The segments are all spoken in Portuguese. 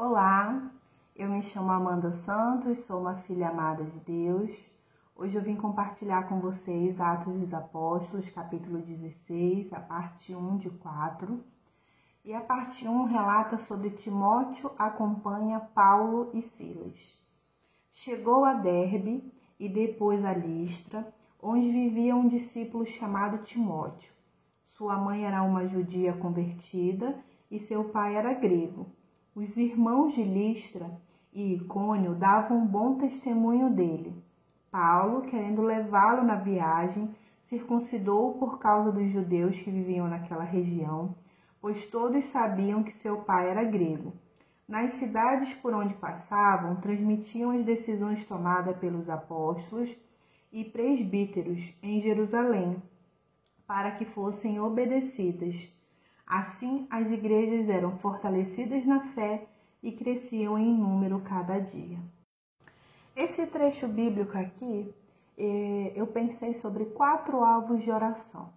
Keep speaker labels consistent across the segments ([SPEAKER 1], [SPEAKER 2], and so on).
[SPEAKER 1] Olá, eu me chamo Amanda Santos, sou uma filha amada de Deus. Hoje eu vim compartilhar com vocês Atos dos Apóstolos, capítulo 16, a parte 1 de 4. E a parte 1 relata sobre Timóteo acompanha Paulo e Silas. Chegou a Derbe e depois a Listra, onde vivia um discípulo chamado Timóteo. Sua mãe era uma judia convertida e seu pai era grego. Os irmãos de Listra e Icônio davam um bom testemunho dele. Paulo, querendo levá-lo na viagem, circuncidou por causa dos judeus que viviam naquela região, pois todos sabiam que seu pai era grego. Nas cidades por onde passavam, transmitiam as decisões tomadas pelos apóstolos e presbíteros em Jerusalém, para que fossem obedecidas. Assim, as igrejas eram fortalecidas na fé e cresciam em número cada dia. Esse trecho bíblico aqui, eh, eu pensei sobre quatro alvos de oração: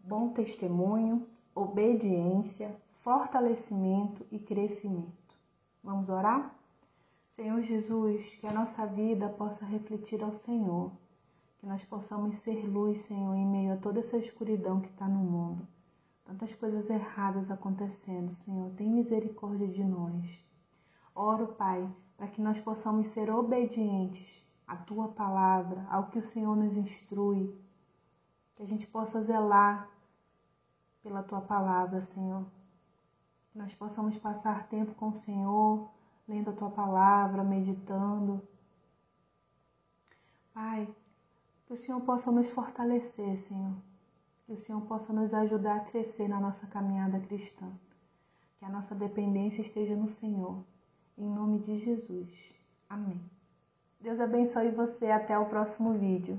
[SPEAKER 1] bom testemunho, obediência, fortalecimento e crescimento. Vamos orar? Senhor Jesus, que a nossa vida possa refletir ao Senhor, que nós possamos ser luz, Senhor, em meio a toda essa escuridão que está no mundo tantas coisas erradas acontecendo, Senhor. Tem misericórdia de nós. Oro, Pai, para que nós possamos ser obedientes à tua palavra, ao que o Senhor nos instrui. Que a gente possa zelar pela tua palavra, Senhor. Que nós possamos passar tempo com o Senhor, lendo a tua palavra, meditando. Pai, que o Senhor possa nos fortalecer, Senhor que o Senhor possa nos ajudar a crescer na nossa caminhada cristã. Que a nossa dependência esteja no Senhor. Em nome de Jesus. Amém. Deus abençoe você. Até o próximo vídeo.